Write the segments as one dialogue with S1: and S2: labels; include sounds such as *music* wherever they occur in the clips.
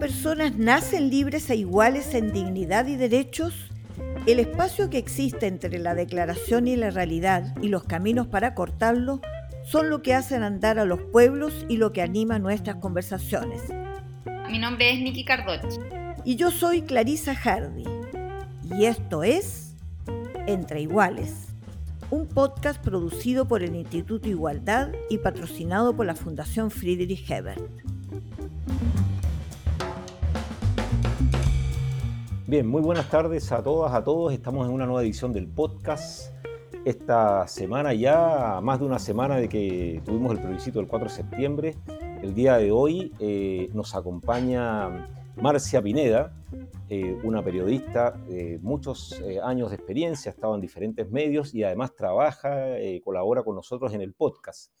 S1: personas nacen libres e iguales en dignidad y derechos, el espacio que existe entre la declaración y la realidad y los caminos para cortarlo son lo que hacen andar a los pueblos y lo que anima nuestras conversaciones.
S2: Mi nombre es Nikki Cardoch.
S1: Y yo soy Clarisa Hardy. Y esto es Entre Iguales, un podcast producido por el Instituto Igualdad y patrocinado por la Fundación Friedrich Hebert.
S3: Bien, muy buenas tardes a todas, a todos. Estamos en una nueva edición del podcast. Esta semana ya, más de una semana de que tuvimos el plebiscito del 4 de septiembre, el día de hoy eh, nos acompaña Marcia Pineda, eh, una periodista de muchos eh, años de experiencia, ha estado en diferentes medios y además trabaja, colabora con nosotros en el podcast.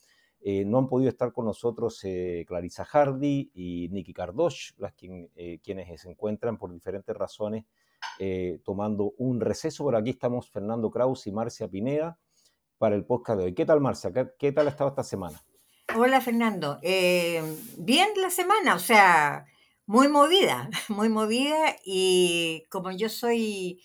S3: No han podido estar con nosotros Clarisa Hardy y Nikki Cardosh, las quienes se encuentran por diferentes razones tomando un receso. Por aquí estamos Fernando Kraus y Marcia Pineda para el podcast de hoy. ¿Qué tal, Marcia? ¿Qué, tal ha estado esta semana?
S4: Hola Fernando, eh, bien la semana, o sea, muy movida, *laughs* muy movida y como yo soy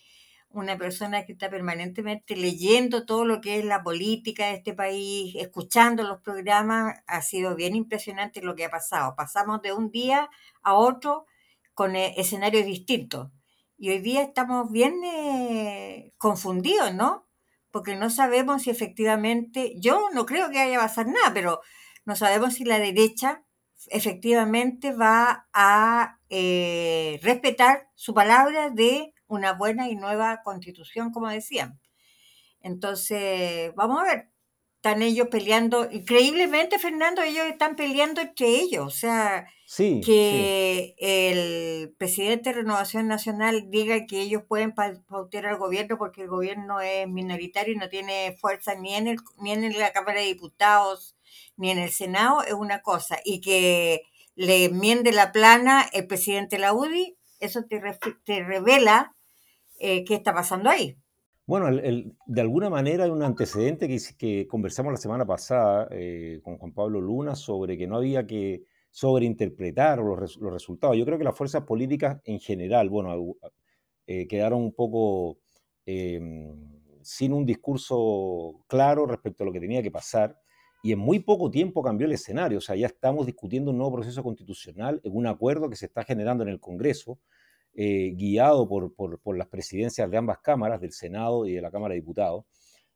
S4: una persona que está permanentemente leyendo todo lo que es la política de este país, escuchando los programas, ha sido bien impresionante lo que ha pasado. Pasamos de un día a otro con eh, escenarios distintos y hoy día estamos bien eh, confundidos, ¿no? Porque no sabemos si efectivamente, yo no creo que haya pasar nada, pero no sabemos si la derecha efectivamente va a eh, respetar su palabra de una buena y nueva constitución, como decían. Entonces, vamos a ver, están ellos peleando, increíblemente, Fernando, ellos están peleando entre ellos, o sea, que el presidente de Renovación Nacional diga que ellos pueden pautear al gobierno porque el gobierno es minoritario y no tiene fuerza ni en, el, ni en la Cámara de Diputados ni en el Senado es una cosa, y que le enmiende la plana el presidente la UDI, eso te, te revela eh, qué está pasando ahí.
S3: Bueno, de alguna manera hay un antecedente que, que conversamos la semana pasada eh, con Juan Pablo Luna sobre que no había que sobreinterpretar los, los resultados. Yo creo que las fuerzas políticas en general, bueno, eh, quedaron un poco sin un discurso claro respecto a lo que tenía que pasar y en muy poco tiempo cambió el escenario. O sea, ya estamos discutiendo un nuevo proceso constitucional en un acuerdo que se está generando en el Congreso, eh, guiado por, por, las presidencias de ambas cámaras, del Senado y de la Cámara de Diputados,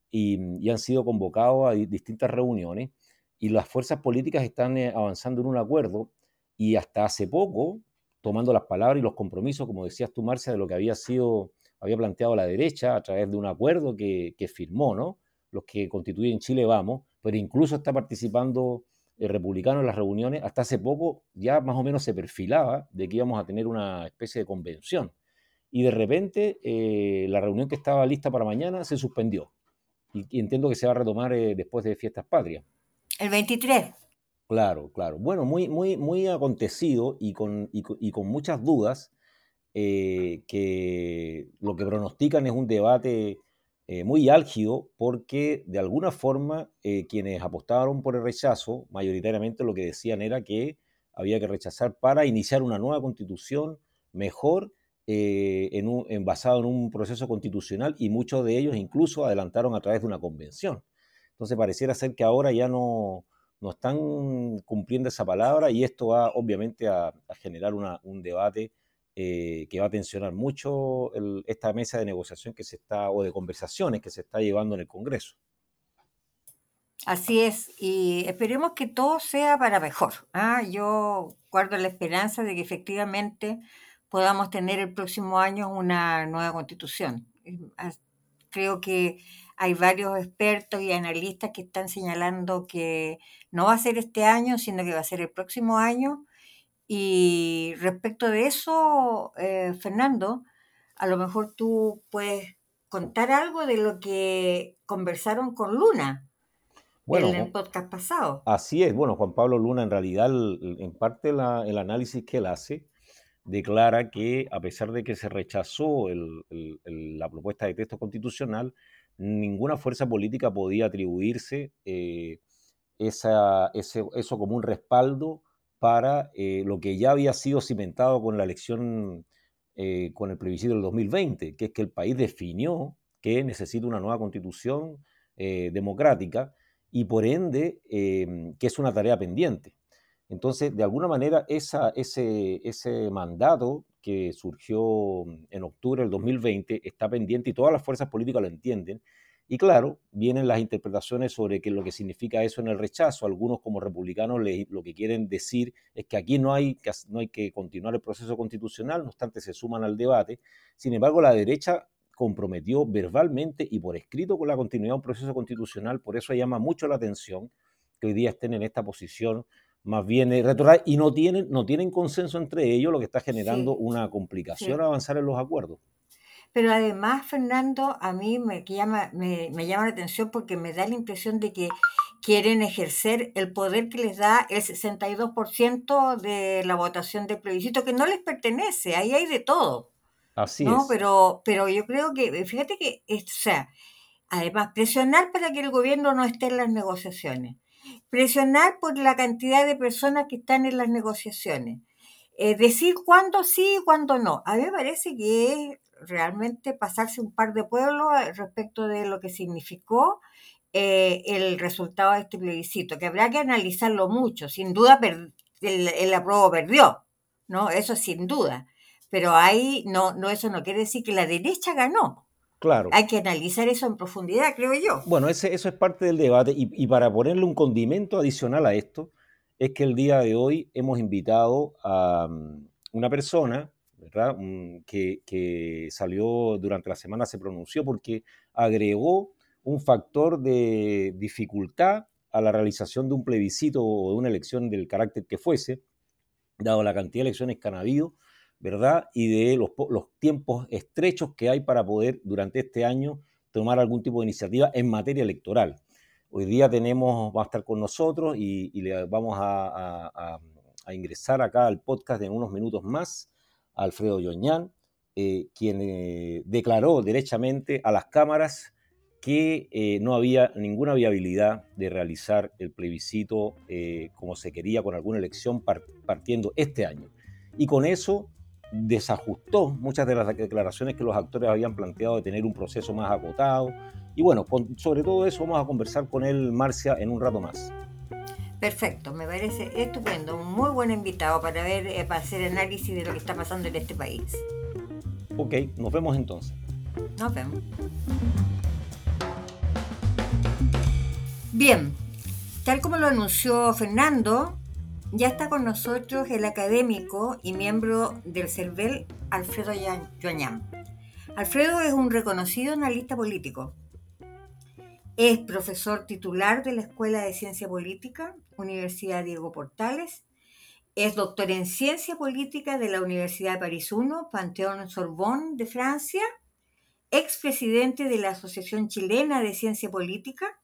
S3: y, han sido convocados a distintas reuniones, y las fuerzas políticas están eh, avanzando en un acuerdo, y hasta hace poco, tomando las palabras y los compromisos, como decías tú, Marcia, de lo que había sido, había planteado la derecha a través de un acuerdo que, que firmó, ¿no? Los que constituyen Chile Vamos, pero incluso está participando el republicano en las reuniones. Hasta hace poco ya más o menos se perfilaba de que íbamos a tener una especie de convención. Y de repente eh, la reunión que estaba lista para mañana se suspendió. Y, entiendo que se va a retomar eh, después de Fiestas Patrias.
S4: El 23.
S3: Claro, claro. Bueno, muy, muy, muy acontecido y con, y con, muchas dudas eh, que lo que pronostican es un debate eh, muy álgido porque de alguna forma eh, quienes apostaron por el rechazo mayoritariamente lo que decían era que había que rechazar para iniciar una nueva constitución mejor eh, en un, basado en un proceso constitucional y muchos de ellos incluso adelantaron a través de una convención. Entonces pareciera ser que ahora ya no, no están cumpliendo esa palabra y esto va obviamente a, generar un debate eh, que va a tensionar mucho esta mesa de negociación que se está, o de conversaciones que se está llevando en el Congreso.
S4: Así es, y esperemos que todo sea para mejor. ¿ah? Yo guardo la esperanza de que efectivamente podamos tener el próximo año una nueva constitución. Creo que hay varios expertos y analistas que están señalando que no va a ser este año, sino que va a ser el próximo año y respecto de eso, eh, Fernando, a lo mejor tú puedes contar algo de lo que conversaron con Luna bueno, en el podcast pasado.
S3: Así es, bueno, Juan Pablo Luna en realidad, en parte el análisis que él hace, declara que a pesar de que se rechazó la propuesta de texto constitucional, ninguna fuerza política podía atribuirse eh, esa, ese, eso como un respaldo para lo que ya había sido cimentado con la elección, con el plebiscito del 2020, que es que el país definió que necesita una nueva constitución democrática y por ende que es una tarea pendiente. Entonces, de alguna manera, ese, ese mandato que surgió en octubre del 2020 está pendiente y todas las fuerzas políticas lo entienden. Y claro, vienen las interpretaciones sobre qué lo que significa eso en el rechazo. Algunos como republicanos lo que quieren decir es que aquí no hay, que, no hay que continuar el proceso constitucional, no obstante se suman al debate. Sin embargo, la derecha comprometió verbalmente y por escrito con la continuidad de un proceso constitucional, por eso llama mucho la atención que hoy día estén en esta posición más bien retornar y no tienen, no tienen consenso entre ellos, lo que está generando una complicación avanzar en los acuerdos.
S4: Pero además, Fernando, a mí me llama, me, llama la atención porque me da la impresión de que quieren ejercer el poder que les da el 62% de la votación del plebiscito, que no les pertenece, ahí hay de todo.
S3: Así ¿no? es.
S4: Pero, pero yo creo que, fíjate que, o sea, además, presionar para que el gobierno no esté en las negociaciones presionar por la cantidad de personas que están en las negociaciones, eh, decir cuándo sí y cuándo no. A mí me parece que es realmente pasarse un par de pueblos eh, respecto de lo que significó eh, el resultado de este plebiscito, que habrá que analizarlo mucho. Sin duda el, el apruebo perdió, ¿no? Eso sin duda. Pero ahí no, no, eso no quiere decir que la derecha ganó.
S3: Claro.
S4: Hay que analizar eso en profundidad, creo yo.
S3: Bueno, ese, eso es parte del debate y, para ponerle un condimento adicional a esto, es que el día de hoy hemos invitado a mm, una persona, Mm, que, salió durante la semana, se pronunció porque agregó un factor de dificultad a la realización de un plebiscito o de una elección del carácter que fuese, dado la cantidad de elecciones que han habido ¿verdad? Y de los, tiempos estrechos que hay para poder durante este año tomar algún tipo de iniciativa en materia electoral. Hoy día tenemos, va a estar con nosotros y, le vamos a, ingresar acá al podcast en unos minutos más Alfredo Yoñán, eh, quien eh, declaró derechamente a las cámaras que eh, no había ninguna viabilidad de realizar el plebiscito como se quería con alguna elección partiendo este año. Y con eso desajustó muchas de las declaraciones que los actores habían planteado de tener un proceso más acotado. Y bueno, sobre todo eso vamos a conversar con él, Marcia, en un rato más.
S4: Perfecto, me parece estupendo, un muy buen invitado para ver, eh, para hacer análisis de lo que está pasando en este país.
S3: Ok, nos vemos entonces.
S4: Nos vemos. Bien, tal como lo anunció Fernando, ya está con nosotros el académico y miembro del CERVEL, Alfredo Yoñam. Alfredo es un reconocido analista político. Es profesor titular de la Escuela de Ciencia Política, Universidad Diego Portales. Es doctor en Ciencia Política de la Universidad de París I, Panteón Sorbonne de Francia. Expresidente de la Asociación Chilena de Ciencia Política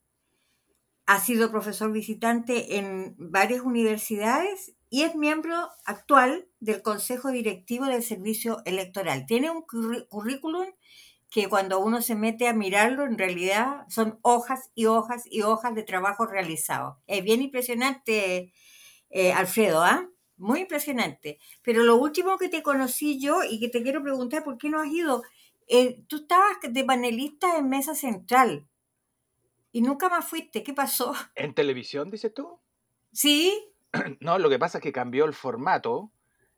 S4: ha sido profesor visitante en varias universidades y es miembro actual del Consejo Directivo del Servicio Electoral. Tiene un currículum que cuando uno se mete a mirarlo, en realidad son hojas y hojas y hojas de trabajo realizado. Es bien impresionante, eh, Alfredo, ¿ah? Muy impresionante. Pero lo último que te conocí yo y que te quiero preguntar, ¿por qué no has ido? Eh, tú estabas de panelista en Mesa Central. Y nunca más fuiste, ¿qué pasó?
S5: ¿En televisión, dices tú?
S4: Sí. *clears throat*
S5: No, lo que pasa es que cambió el formato,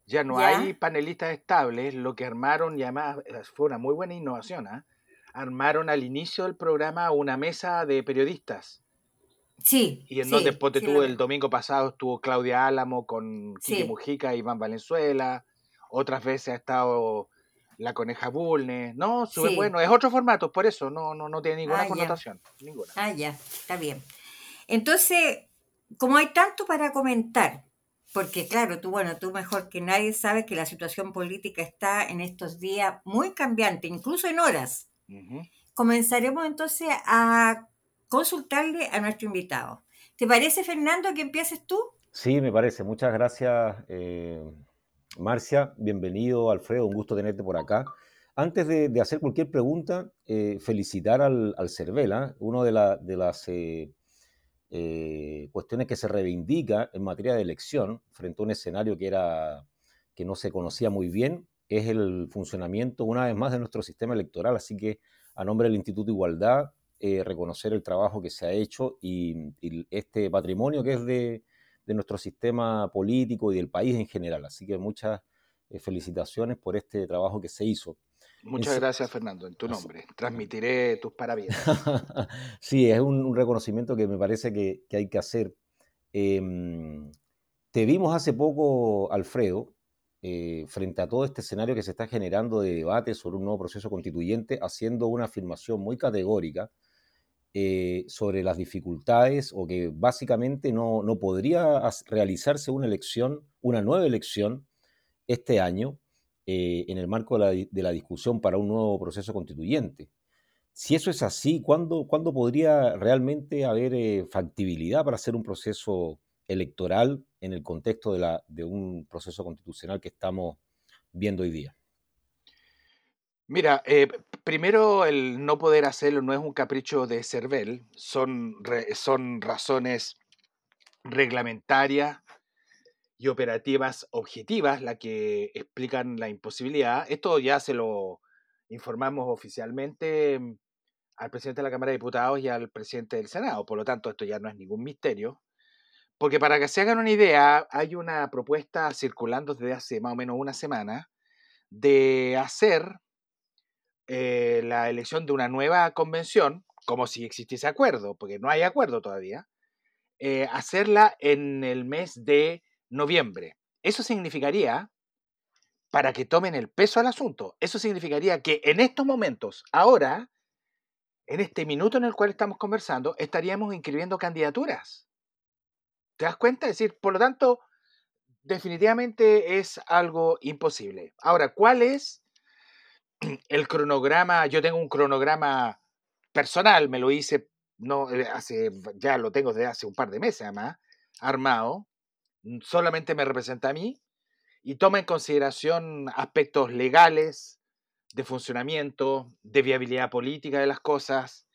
S5: ya no hay panelistas estables, lo que armaron, y además eh, fue una muy buena innovación, ¿ah? armaron al inicio del programa una mesa de periodistas.
S4: Sí.
S5: Y en donde tuvo el domingo pasado estuvo Claudia Álamo con Kiki Mujica y Iván Valenzuela. Otras veces ha estado la coneja Bulne, no, sube bueno, es otro formato, por eso no, no, no tiene ninguna ah, connotación. Ninguna.
S4: Ah, ya, está bien. Entonces, como hay tanto para comentar, porque claro, tú, bueno, tú mejor que nadie sabes que la situación política está en estos días muy cambiante, incluso en horas. Comenzaremos entonces a consultarle a nuestro invitado. ¿Te parece, Fernando, que empieces tú?
S3: Sí, me parece. Muchas gracias, eh, Marcia, bienvenido, Alfredo, un gusto tenerte por acá. Antes de, hacer cualquier pregunta, eh, felicitar al, al Cervela, uno de, las eh, eh, cuestiones que se reivindica en materia de elección frente a un escenario que, era, que no se conocía muy bien, es el funcionamiento una vez más de nuestro sistema electoral. Así que a nombre del Instituto de Igualdad, eh, reconocer el trabajo que se ha hecho y, este patrimonio que es de, nuestro sistema político y del país en general. Así que muchas eh, felicitaciones por este trabajo que se hizo.
S5: Muchas gracias, Fernando, en tu nombre. Transmitiré tus parabienes. *laughs*
S3: sí, es un, reconocimiento que me parece que, hay que hacer. Em, te vimos hace poco, Alfredo, eh, frente a todo este escenario que se está generando de debate sobre un nuevo proceso constituyente, haciendo una afirmación muy categórica eh, sobre las dificultades o que básicamente no, no podría realizarse una elección, una nueva elección este año eh, en el marco de la, discusión para un nuevo proceso constituyente. Si eso es así, ¿cuándo, ¿cuándo podría realmente haber eh, factibilidad para hacer un proceso electoral en el contexto de, un proceso constitucional que estamos viendo hoy día?
S5: Mira, eh, primero el no poder hacerlo no es un capricho de Cervel, son, son razones reglamentarias y operativas objetivas las que explican la imposibilidad. Esto ya se lo informamos oficialmente al presidente de la Cámara de Diputados y al presidente del Senado, por lo tanto esto ya no es ningún misterio. Porque para que se hagan una idea, hay una propuesta circulando desde hace más o menos una semana de hacer eh, la elección de una nueva convención, como si existiese acuerdo, porque no hay acuerdo todavía, eh, hacerla en el mes de noviembre. Eso significaría, para que tomen el peso al asunto, eso significaría que en estos momentos, ahora, en este minuto en el cual estamos conversando, estaríamos inscribiendo candidaturas. ¿Te das cuenta? Es decir, por lo tanto, definitivamente es algo imposible. Ahora, ¿cuál es el cronograma? Yo tengo un cronograma personal, me lo hice no eh, hace ya lo tengo desde hace un par de meses además, armado, solamente me representa a mí y toma en consideración aspectos legales, de funcionamiento, de viabilidad política de las cosas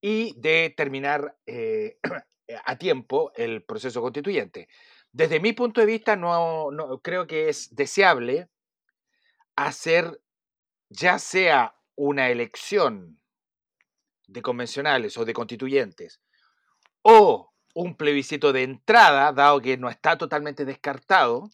S5: y de terminar eh, *clears throat* a tiempo el proceso constituyente. Desde mi punto de vista, no, creo que es deseable hacer ya sea una elección de convencionales o de constituyentes o un plebiscito de entrada, dado que no está totalmente descartado,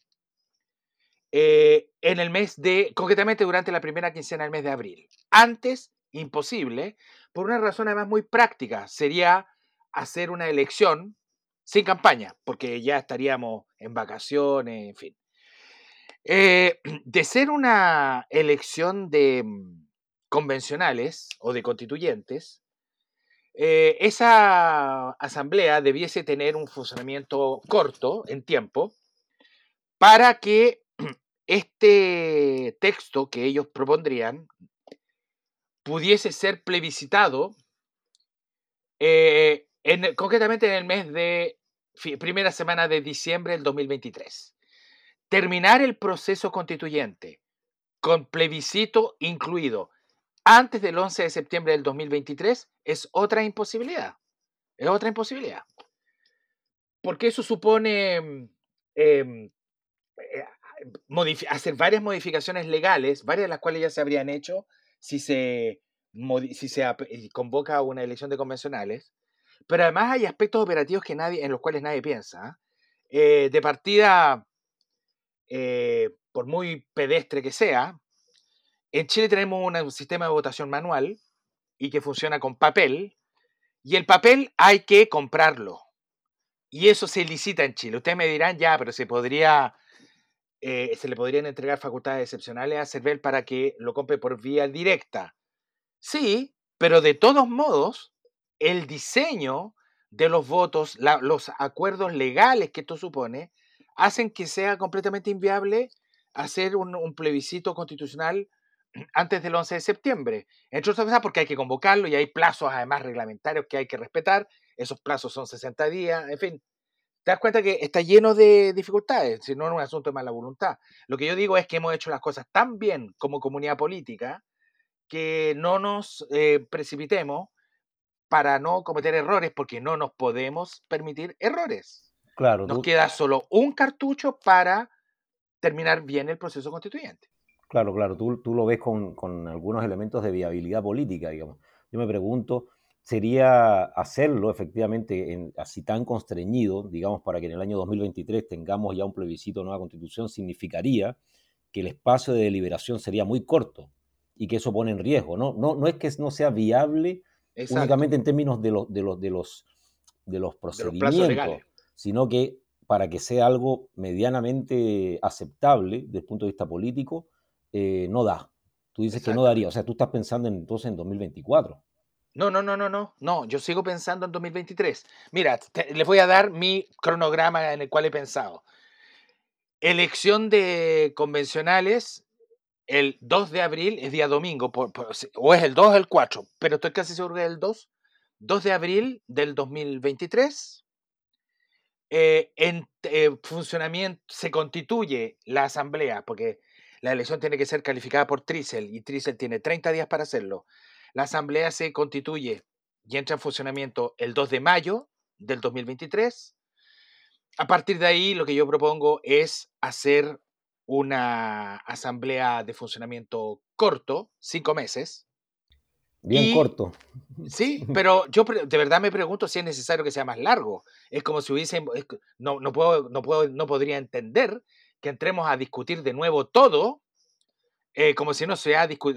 S5: eh, en el mes de, concretamente durante la primera quincena del mes de abril. Antes, imposible, por una razón además muy práctica, sería hacer una elección sin campaña, porque ya estaríamos en vacaciones, en fin. Eh, *clears throat* de ser una elección de mm, convencionales o de constituyentes, eh, esa asamblea debiese tener un funcionamiento corto en tiempo para que *clears throat* este texto que ellos propondrían pudiese ser plebiscitado eh, concretamente en el mes de primera semana de diciembre del 2023. Terminar el proceso constituyente con plebiscito incluido antes del 11 de septiembre del 2023 es otra imposibilidad. Es otra imposibilidad. Porque eso supone mm, em, eh, hacer varias modificaciones legales, varias de las cuales ya se habrían hecho si se, eh, convoca una elección de convencionales. Pero además hay aspectos operativos que nadie, en los cuales nadie piensa. Eh, de partida, por muy pedestre que sea, en Chile tenemos un sistema de votación manual y que funciona con papel, y el papel hay que comprarlo. Y eso se licita en Chile. Ustedes me dirán, ya, pero se podría, eh, se le podrían entregar facultades excepcionales a CERVEL para que lo compre por vía directa. Sí, pero de todos modos, el diseño de los votos, los acuerdos legales que esto supone, hacen que sea completamente inviable hacer un plebiscito constitucional antes del 11 de septiembre. Entre otras cosas porque hay que convocarlo y hay plazos además reglamentarios que hay que respetar. Esos plazos son 60 días, en fin. Te das cuenta que está lleno de dificultades, si no es un asunto de mala voluntad. Lo que yo digo es que hemos hecho las cosas tan bien como comunidad política que no nos eh, precipitemos para no cometer errores, porque no nos podemos permitir errores.
S3: Claro.
S5: Nos queda solo un cartucho para terminar bien el proceso constituyente.
S3: Claro, claro, tú, tú lo ves con, con, algunos elementos de viabilidad política, digamos. Yo me pregunto, ¿sería hacerlo efectivamente en, así tan constreñido, digamos, para que en el año 2023 tengamos ya un plebiscito de nueva constitución, significaría que el espacio de deliberación sería muy corto y que eso pone en riesgo, ¿no? No, no es que no sea viable únicamente en términos de, los de, los, de, los, de los procedimientos, sino que para que sea algo medianamente aceptable desde el punto de vista político, eh, no da. Tú dices que no daría, o sea, tú estás pensando entonces en 2024.
S5: No, no, no, no, no, no, yo sigo pensando en 2023. Mira, les voy a dar mi cronograma en el cual he pensado. Elección de convencionales el 2 de abril es día domingo, o es el 2 o el 4, pero estoy casi seguro que es el 2. 2 de abril del 2023. Eh, en eh, funcionamiento se constituye la asamblea, porque la elección tiene que ser calificada por Trisel y Trisel tiene 30 días para hacerlo. La asamblea se constituye y entra en funcionamiento el 2 de mayo del 2023. A partir de ahí, lo que yo propongo es hacer una asamblea de funcionamiento corto, cinco meses.
S3: Bien corto.
S5: Sí, *laughs* pero yo de verdad me pregunto si es necesario que sea más largo. Es como si hubiesen, no, no, puedo, no, puedo, no podría entender que entremos a discutir de nuevo todo, eh, como si no se,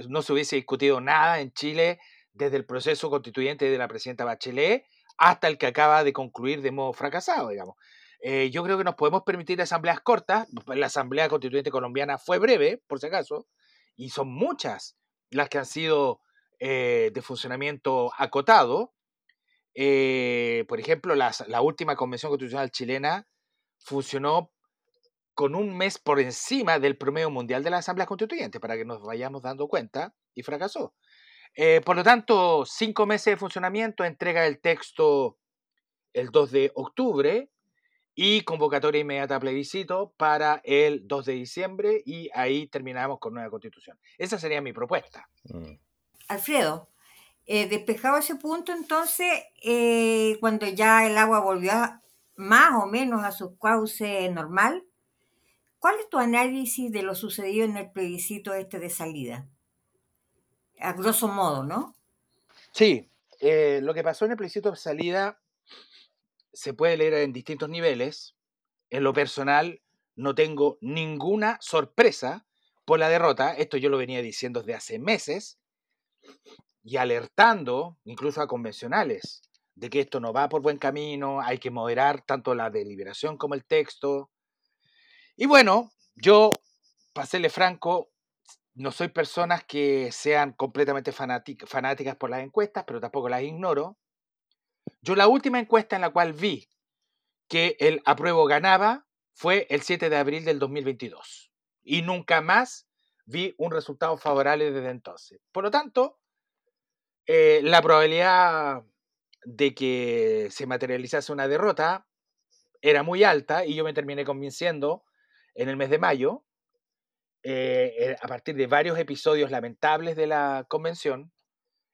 S5: no se hubiese discutido nada en Chile desde el proceso constituyente de la presidenta Bachelet hasta el que acaba de concluir de modo fracasado, digamos. Eh, yo creo que nos podemos permitir asambleas cortas. La Asamblea Constituyente Colombiana fue breve, por si acaso, y son muchas las que han sido eh, de funcionamiento acotado. Por ejemplo, la última Convención Constitucional chilena funcionó con un mes por encima del promedio mundial de las asambleas constituyentes, para que nos vayamos dando cuenta, y fracasó. por lo tanto, cinco meses de funcionamiento, entrega el texto el 2 de octubre, y convocatoria inmediata a plebiscito para el 2 de diciembre y ahí terminamos con nueva constitución. Esa sería mi propuesta.
S4: Mm. Alfredo, eh, despejado ese punto, entonces, eh, cuando ya el agua volvió más o menos a su cauce normal, ¿cuál es tu análisis de lo sucedido en el plebiscito este de salida? A grosso modo, ¿no?
S5: Sí, eh, lo que pasó en el plebiscito de salida se puede leer en distintos niveles. En lo personal, no tengo ninguna sorpresa por la derrota. Esto yo lo venía diciendo desde hace meses y alertando incluso a convencionales de que esto no va por buen camino, hay que moderar tanto la deliberación como el texto. Y bueno, yo, para serle franco, no soy personas que sean completamente fanáticas por las encuestas, pero tampoco las ignoro. Yo la última encuesta en la cual vi que el apruebo ganaba fue el 7 de abril del 2022. Y nunca más vi un resultado favorable desde entonces. Por lo tanto, eh, la probabilidad de que se materializase una derrota era muy alta y yo me terminé convenciendo en el mes de mayo, eh, eh, a partir de varios episodios lamentables de la convención,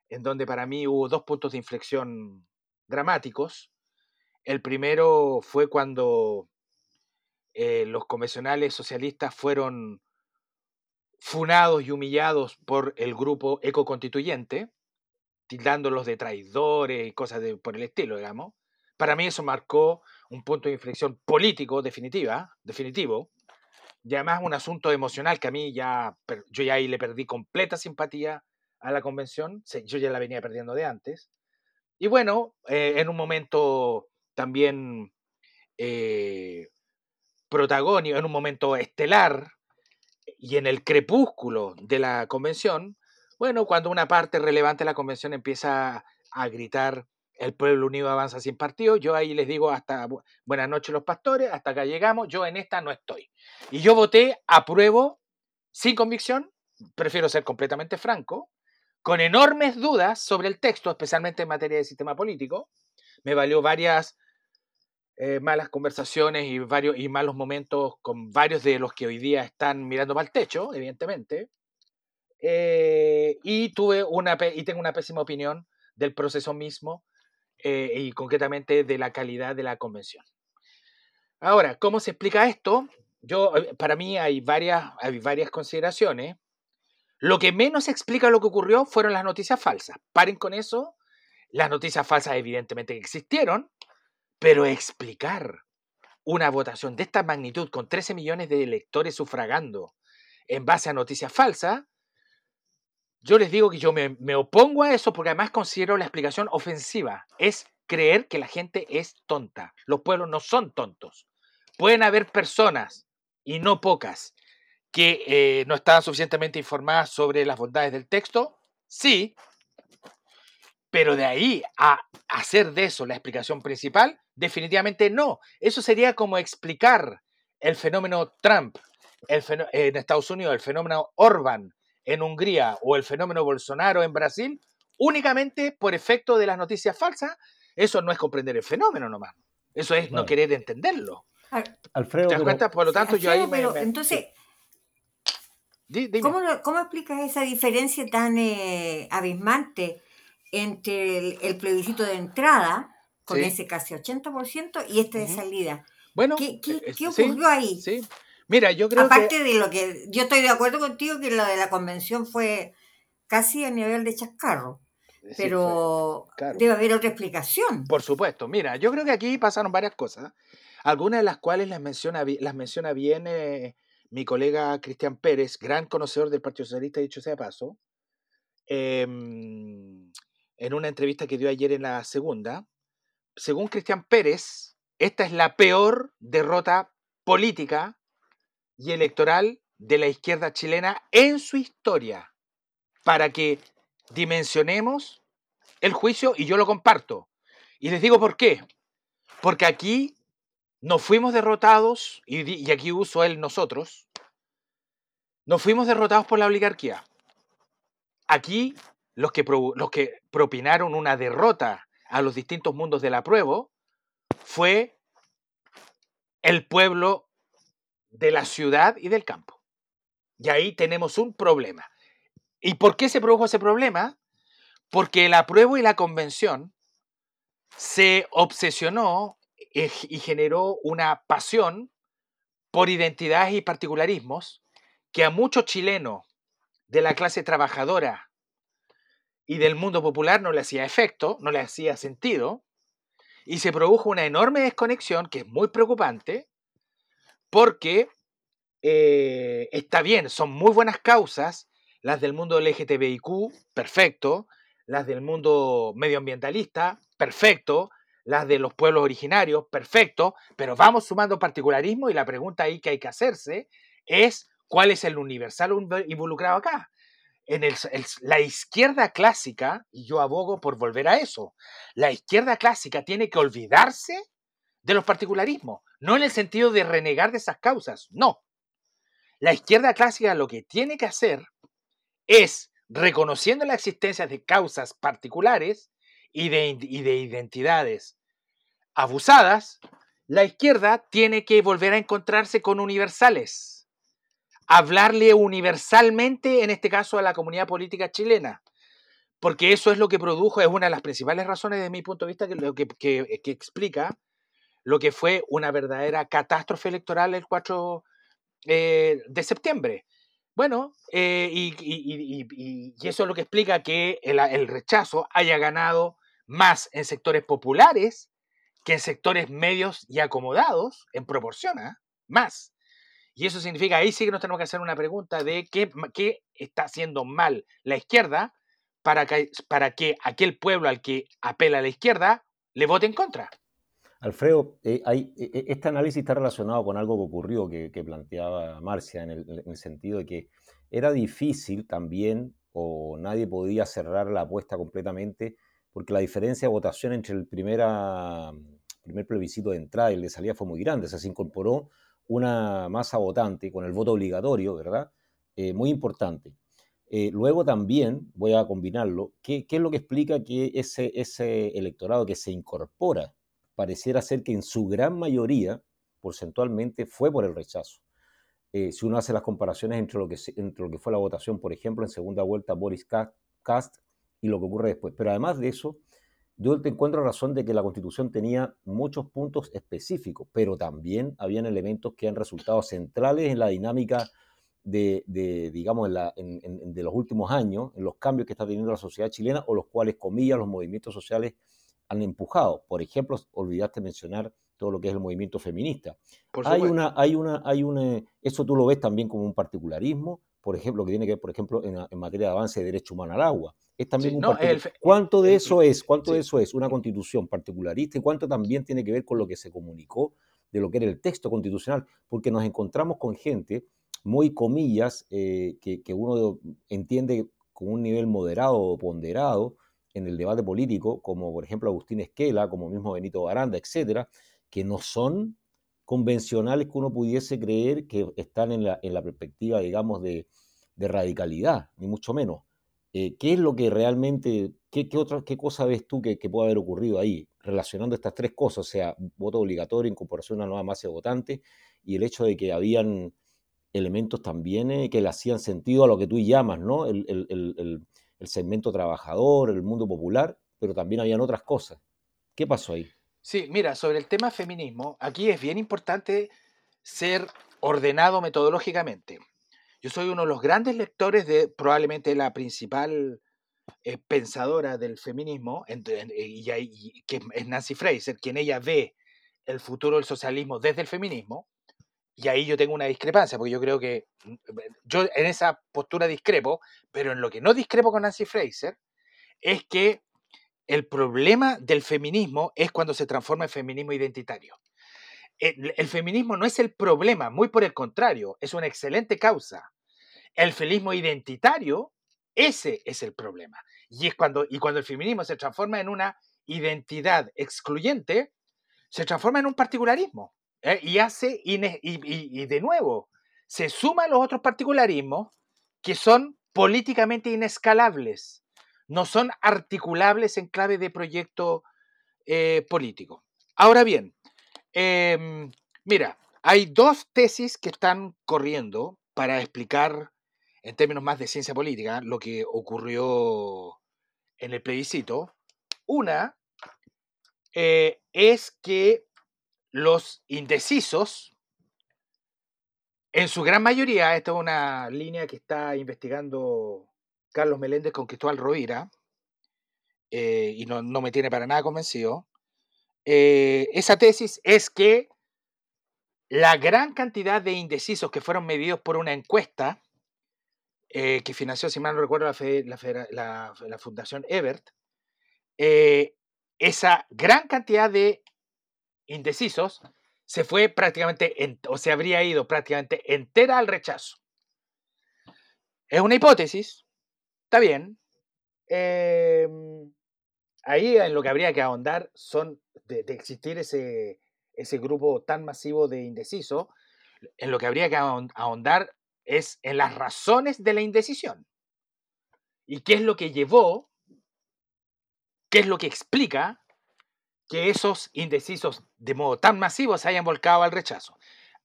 S5: en donde para mí hubo dos puntos de inflexión dramáticos. El primero fue cuando eh, los convencionales socialistas fueron funados y humillados por el grupo ecoconstituyente, tildándolos de traidores y cosas por el estilo, digamos. Para mí eso marcó un punto de inflexión político definitiva, definitivo, y además un asunto emocional que a mí ya, yo ya ahí le perdí completa simpatía a la convención, yo ya la venía perdiendo de antes, y bueno, eh, en un momento también eh, protagónico, en un momento estelar y en el crepúsculo de la convención, bueno, cuando una parte relevante de la convención empieza a gritar el pueblo unido avanza sin partido, yo ahí les digo hasta buenas noches los pastores, hasta acá llegamos, yo en esta no estoy. Y yo voté apruebo sin convicción, prefiero ser completamente franco, con enormes dudas sobre el texto, especialmente en materia de sistema político. Me valió varias eh, malas conversaciones y, varios, y malos momentos con varios de los que hoy día están mirando para el techo, evidentemente. Eh, y, tuve una, y tengo una pésima opinión del proceso mismo eh, y concretamente de la calidad de la convención. Ahora, ¿cómo se explica esto? Yo, eh, para mí hay varias, hay varias consideraciones. Lo que menos explica lo que ocurrió fueron las noticias falsas. Paren con eso. Las noticias falsas evidentemente existieron, pero explicar una votación de esta magnitud con 13 millones de electores sufragando en base a noticias falsas, yo les digo que yo me, opongo a eso porque además considero la explicación ofensiva. Es creer que la gente es tonta. Los pueblos no son tontos. Pueden haber personas, y no pocas, que eh, no estaban suficientemente informadas sobre las bondades del texto, sí, pero de ahí a hacer de eso la explicación principal, definitivamente no. Eso sería como explicar el fenómeno Trump el en Estados Unidos, el fenómeno Orban en Hungría o el fenómeno Bolsonaro en Brasil únicamente por efecto de las noticias falsas. Eso no es comprender el fenómeno nomás. Eso es no querer entenderlo.
S3: Alfredo,
S5: ¿Te das cuenta? Por lo tanto, yo ahí me,
S4: Entonces, ¿cómo, ¿cómo, explicas esa diferencia tan eh, abismante entre el, plebiscito de entrada, con ese casi 80%, y este de salida? Bueno, ¿qué, qué, eh, qué ocurrió ahí?
S5: Sí. Mira, yo creo
S4: Aparte de lo que yo estoy de acuerdo contigo que lo de la convención fue casi a nivel de chascarro. Pero debe haber otra explicación.
S5: Por supuesto. Mira, yo creo que aquí pasaron varias cosas algunas de las cuales las menciona, las menciona bien eh, mi colega Cristian Pérez, gran conocedor del Partido Socialista, dicho sea de paso, em, en una entrevista que dio ayer en la segunda. Según Cristian Pérez, esta es la peor derrota política y electoral de la izquierda chilena en su historia, para que dimensionemos el juicio y yo lo comparto. Y les digo por qué. Porque aquí nos fuimos derrotados, y, aquí uso el nosotros, nos fuimos derrotados por la oligarquía. Aquí los que, los que propinaron una derrota a los distintos mundos del apruebo fue el pueblo de la ciudad y del campo. Y ahí tenemos un problema. ¿Y por qué se produjo ese problema? Porque el apruebo y la convención se obsesionó y generó una pasión por identidades y particularismos que a muchos chilenos de la clase trabajadora y del mundo popular no le hacía efecto, no le hacía sentido, y se produjo una enorme desconexión que es muy preocupante porque eh, está bien, son muy buenas causas las del mundo LGTBIQ, perfecto, las del mundo medioambientalista, perfecto, las de los pueblos originarios, perfecto, pero vamos sumando particularismo y la pregunta ahí que hay que hacerse es cuál es el universal involucrado acá. En la izquierda clásica, y yo abogo por volver a eso, la izquierda clásica tiene que olvidarse de los particularismos, no en el sentido de renegar de esas causas, no. La izquierda clásica lo que tiene que hacer es, reconociendo la existencia de causas particulares y de, y de identidades abusadas, la izquierda tiene que volver a encontrarse con universales, hablarle universalmente, en este caso, a la comunidad política chilena, porque eso es lo que produjo, es una de las principales razones de mi punto de vista que, lo que, explica lo que fue una verdadera catástrofe electoral el 4 eh, de septiembre. Bueno, eh, y, eso es lo que explica que el, el rechazo haya ganado más en sectores populares que en sectores medios y acomodados, en proporción, ¿ah? más. Y eso significa, ahí sí que nos tenemos que hacer una pregunta de qué, qué está haciendo mal la izquierda para que, para que aquel pueblo al que apela la izquierda le vote en contra.
S3: Alfredo, eh, hay, e, e, este análisis está relacionado con algo que ocurrió, que, planteaba Marcia, en el, en el, sentido de que era difícil también, o nadie podía cerrar la apuesta completamente, porque la diferencia de votación entre el primera primer plebiscito de entrada y el de salida fue muy grande. O sea, se incorporó una masa votante con el voto obligatorio, ¿verdad? Eh, muy importante. Eh, luego también, voy a combinarlo, ¿qué, es lo que explica que ese, ese electorado que se incorpora pareciera ser que en su gran mayoría, porcentualmente, fue por el rechazo? Eh, si uno hace las comparaciones entre lo, que, entre lo que fue la votación, por ejemplo, en segunda vuelta Boris Cast y lo que ocurre después. Pero además de eso, yo te encuentro razón de que la Constitución tenía muchos puntos específicos, pero también habían elementos que han resultado centrales en la dinámica de, digamos, de los últimos años, en los cambios que está teniendo la sociedad chilena o los cuales, comillas, los movimientos sociales han empujado. Por ejemplo, olvidaste mencionar todo lo que es el movimiento feminista. hay una, hay una, hay una, eso tú lo ves también como un particularismo, por ejemplo, que tiene que ver, por ejemplo, en, materia de avance de derecho humano al agua. Es también un ¿Cuánto de eso es? ¿Cuánto de eso es una constitución particularista y cuánto también tiene que ver con lo que se comunicó de lo que era el texto constitucional? Porque nos encontramos con gente muy comillas eh, que, que, uno entiende con un nivel moderado o ponderado en el debate político, como por ejemplo Agustín Esquela, como mismo Benito Baranda, etcétera, que no son convencionales que uno pudiese creer que están en la, en la perspectiva, digamos, de, de, radicalidad, ni mucho menos. Eh, ¿Qué es lo que realmente, qué, qué, otra, qué cosa ves tú que, que, puede haber ocurrido ahí, relacionando estas tres cosas, o sea, voto obligatorio, incorporación a una nueva masa de votantes y el hecho de que habían elementos también eh, que le hacían sentido a lo que tú llamas, ¿no? El, el, el segmento trabajador, el mundo popular, pero también habían otras cosas. ¿Qué pasó ahí?
S5: Sí, mira, sobre el tema feminismo, aquí es bien importante ser ordenado metodológicamente. Yo soy uno de los grandes lectores de probablemente la principal eh, pensadora del feminismo, y, que es Nancy Fraser, quien ella ve el futuro del socialismo desde el feminismo, y ahí yo tengo una discrepancia, porque yo creo que mm, yo en esa postura discrepo, pero en lo que no discrepo con Nancy Fraser es que el problema del feminismo es cuando se transforma en feminismo identitario. El, feminismo no es el problema, muy por el contrario, es una excelente causa. El feminismo identitario, ese es el problema. Y, es cuando, y cuando el feminismo se transforma en una identidad excluyente, se transforma en un particularismo. ¿Eh? Y hace, y, de nuevo, se suma a los otros particularismos que son políticamente inescalables no son articulables en clave de proyecto eh, político. Ahora bien, em, mira, hay dos tesis que están corriendo para explicar en términos más de ciencia política lo que ocurrió en el plebiscito. Una eh, es que los indecisos, en su gran mayoría, esta es una línea que está investigando Carlos Meléndez con Cristóbal Rovira, eh, y no, me tiene para nada convencido, eh, esa tesis es que la gran cantidad de indecisos que fueron medidos por una encuesta eh, que financió, si mal no recuerdo, la, la, Fundación Ebert, esa gran cantidad de indecisos se fue prácticamente, o se habría ido prácticamente entera al rechazo. Es una hipótesis, Está bien. Em, ahí en lo que habría que ahondar son de, existir ese, ese grupo tan masivo de indecisos, en lo que habría que ahondar es en las razones de la indecisión. ¿Y qué es lo que llevó, qué es lo que explica que esos indecisos de modo tan masivo se hayan volcado al rechazo?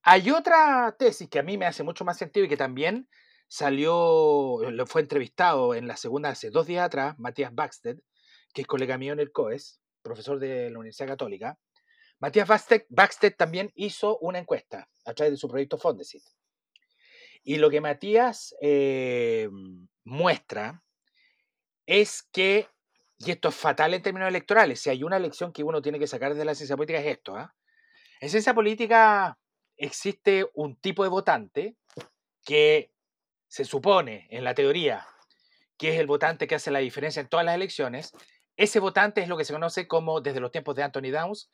S5: Hay otra tesis que a mí me hace mucho más sentido y que también salió, lo fue entrevistado en la segunda hace dos días atrás, Matías Baxted, que es colega mío en el COES, profesor de la Universidad Católica. Matías Baxted, también hizo una encuesta a través de su proyecto Fondesit. Y lo que Matías eh, muestra es que, y esto es fatal en términos electorales, si hay una lección que uno tiene que sacar de la ciencia política es esto. ¿ah? En ciencia política existe un tipo de votante que se supone en la teoría que es el votante que hace la diferencia en todas las elecciones, ese votante es lo que se conoce como, desde los tiempos de Anthony Downs,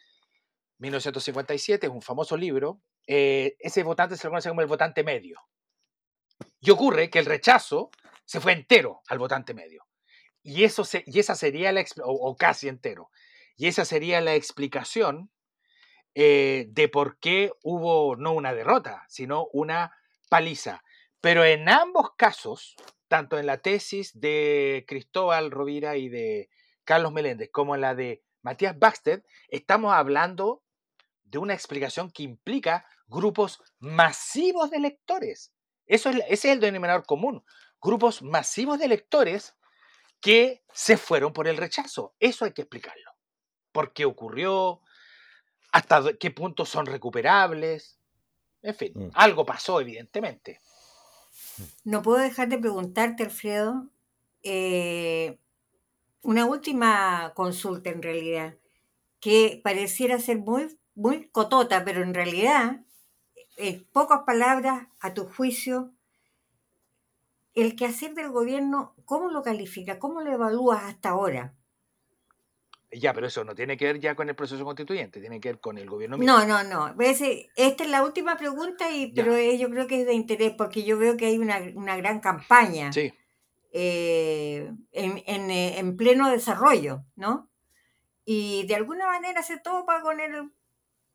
S5: 1957, es un famoso libro, eh, ese votante se conoce como el votante medio. Y ocurre que el rechazo se fue entero al votante medio. Y, eso y esa sería la, o, casi entero. Y esa sería la explicación eh, de por qué hubo no una derrota, sino una paliza. Pero en ambos casos, tanto en la tesis de Cristóbal Rovira y de Carlos Meléndez como en la de Matías Baxter, estamos hablando de una explicación que implica grupos masivos de lectores. Eso es, ese es el denominador común. Grupos masivos de lectores que se fueron por el rechazo. Eso hay que explicarlo. ¿Por qué ocurrió? ¿Hasta qué puntos son recuperables? En fin, mm. algo pasó, evidentemente.
S4: No puedo dejar de preguntarte, Alfredo, eh, una última consulta en realidad, que pareciera ser muy, muy cotota, pero en realidad, en pocas palabras, a tu juicio, el quehacer del gobierno, ¿cómo lo califica? ¿Cómo lo evalúas hasta ahora?
S5: Ya, pero eso no tiene que ver ya con el proceso constituyente, tiene que ver con el gobierno
S4: mismo. No, no, no. Esta es la última pregunta, y, pero yo creo que es de interés porque yo veo que hay una, gran campaña sí. Eh, en, eh, en, pleno desarrollo, ¿no? Y de alguna manera se topa con el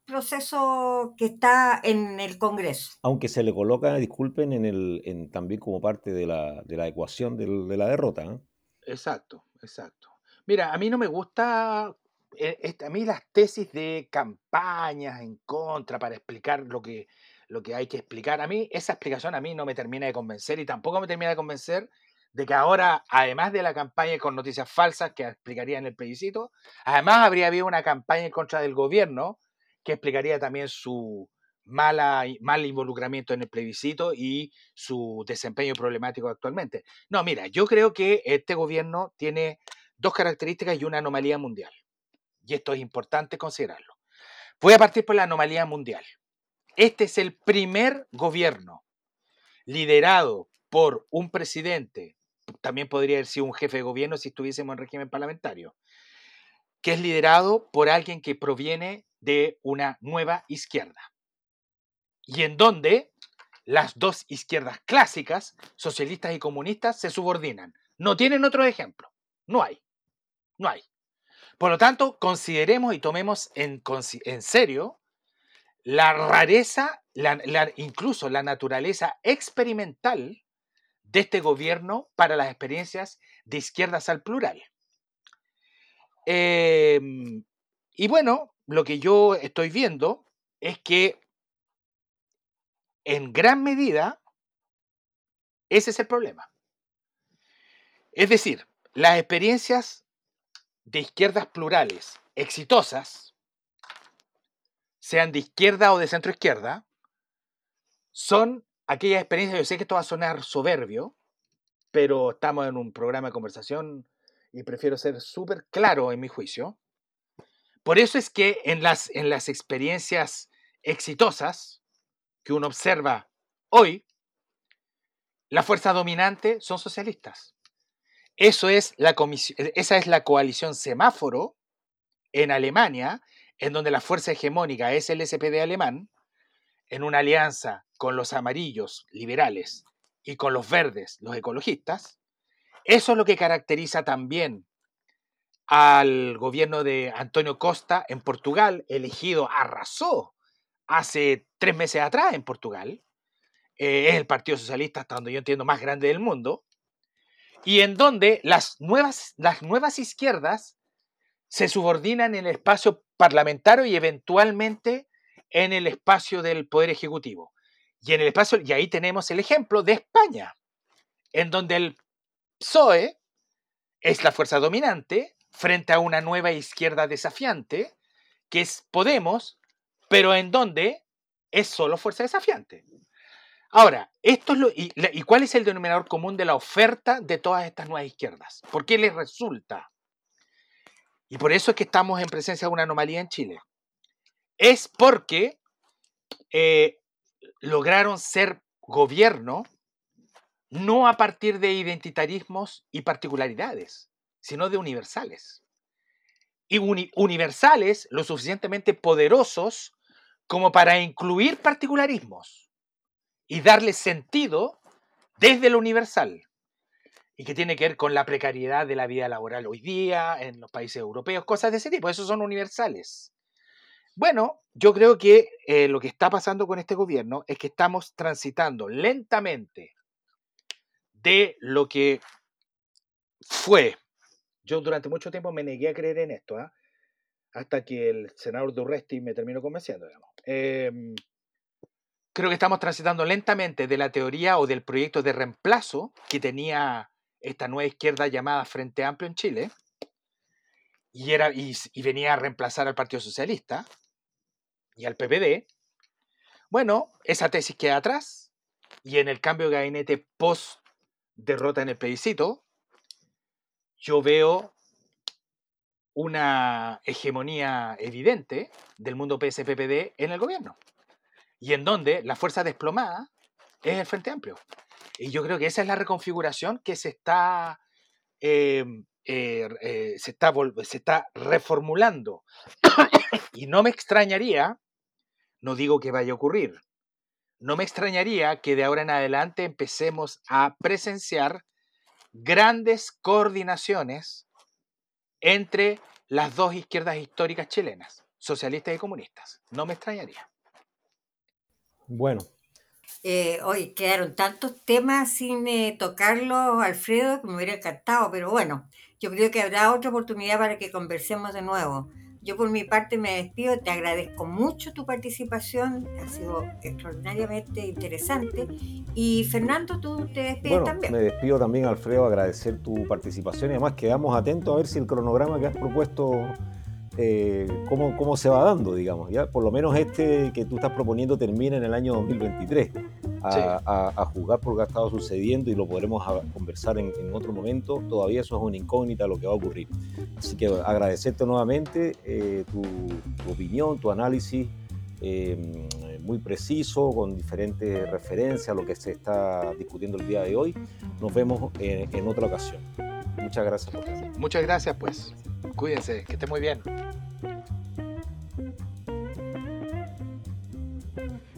S4: proceso que está en el Congreso.
S3: Aunque se le coloca, disculpen, en el, en, también como parte de la, de la ecuación de la derrota. ¿eh?
S5: Exacto, exacto. Mira, a mí no me gusta, eh, a mí las tesis de campañas en contra para explicar lo que, lo que hay que explicar, a mí esa explicación a mí no me termina de convencer y tampoco me termina de convencer de que ahora, además de la campaña con noticias falsas que explicaría en el plebiscito, además habría habido una campaña en contra del gobierno que explicaría también su mala, mal involucramiento en el plebiscito y su desempeño problemático actualmente. No, mira, yo creo que este gobierno tiene dos características y una anomalía mundial. Y esto es importante considerarlo. Voy a partir por la anomalía mundial. Este es el primer gobierno liderado por un presidente, también podría haber sido un jefe de gobierno si estuviésemos en régimen parlamentario, que es liderado por alguien que proviene de una nueva izquierda. Y en donde las dos izquierdas clásicas, socialistas y comunistas, se subordinan. No tienen otro ejemplo. No hay. No hay. Por lo tanto, consideremos y tomemos en, en serio la rareza, incluso la naturaleza experimental de este gobierno para las experiencias de izquierdas al plural. Em, y bueno, lo que yo estoy viendo es que en gran medida ese es el problema. Es decir, las experiencias de izquierdas plurales exitosas, sean de izquierda o de centro izquierda, son aquellas experiencias, yo sé que esto va a sonar soberbio, pero estamos en un programa de conversación y prefiero ser súper claro en mi juicio. Por eso es que en las, en las experiencias exitosas que uno observa hoy, la fuerza dominante son socialistas. Eso es la e, esa es la coalición semáforo en Alemania, en donde la fuerza hegemónica es el SPD alemán, en una alianza con los amarillos liberales y con los verdes, los ecologistas. Eso es lo que caracteriza también al gobierno de Antonio Costa en Portugal, elegido, arrasó hace tres meses atrás en Portugal. Eh, es el Partido Socialista, hasta donde yo entiendo, más grande del mundo y en donde las nuevas, las nuevas izquierdas se subordinan en el espacio parlamentario y eventualmente en el espacio del Poder Ejecutivo. Y en el espacio, y ahí tenemos el ejemplo de España, en donde el PSOE es la fuerza dominante frente a una nueva izquierda desafiante, que es Podemos, pero en donde es solo fuerza desafiante. Ahora, esto es lo, y, cuál es el denominador común de la oferta de todas estas nuevas izquierdas? ¿Por qué les resulta? Y por eso es que estamos en presencia de una anomalía en Chile. Es porque eh, lograron ser gobierno no a partir de identitarismos y particularidades, sino de universales. Y universales lo suficientemente poderosos como para incluir particularismos y darle sentido desde lo universal y que tiene que ver con la precariedad de la vida laboral hoy día en los países europeos, cosas de ese tipo, esos son universales. Bueno, yo creo que eh, lo que está pasando con este gobierno es que estamos transitando lentamente de lo que fue. Yo durante mucho tiempo me negué a creer en esto, ¿ah? hasta que el senador Durresti me terminó convenciendo, digamos. Em, creo que estamos transitando lentamente de la teoría o del proyecto de reemplazo que tenía esta nueva izquierda llamada Frente Amplio en Chile, y, era, y, venía a reemplazar al Partido Socialista y al PPD, bueno, esa tesis queda atrás, y en el cambio de gabinete post derrota en el plebiscito, yo veo una hegemonía evidente del mundo PSPPD en el gobierno. Y en donde la fuerza desplomada es el Frente Amplio. Y yo creo que esa es la reconfiguración que se está, em, eh, eh, se está, se está reformulando. *coughs* y no me extrañaría, no digo que vaya a ocurrir, no me extrañaría que de ahora en adelante empecemos a presenciar grandes coordinaciones entre las dos izquierdas históricas chilenas, socialistas y comunistas. No me extrañaría.
S3: Bueno.
S4: Eh, hoy quedaron tantos temas sin eh, tocarlos, Alfredo, que me hubiera encantado, pero bueno, yo creo que habrá otra oportunidad para que conversemos de nuevo. Yo por mi parte me despido, te agradezco mucho tu participación, ha sido extraordinariamente interesante. Y Fernando, tú te despides también.
S3: Me despido también, Alfredo, agradecer tu participación y además quedamos atentos a ver si el cronograma que has propuesto eh, cómo, cómo, se va dando, digamos. ¿ya? Por lo menos este que tú estás proponiendo termina en el año 2023 a, a, juzgar por lo que ha estado sucediendo y lo podremos conversar en, otro momento. Todavía eso es una incógnita lo que va a ocurrir. Así que agradecerte nuevamente eh, tu, opinión, tu análisis. Eh, muy preciso, con diferentes referencias a lo que se está discutiendo el día de hoy. Nos vemos en, en otra ocasión. Muchas gracias por
S5: Muchas gracias, pues. Cuídense, que esté muy bien.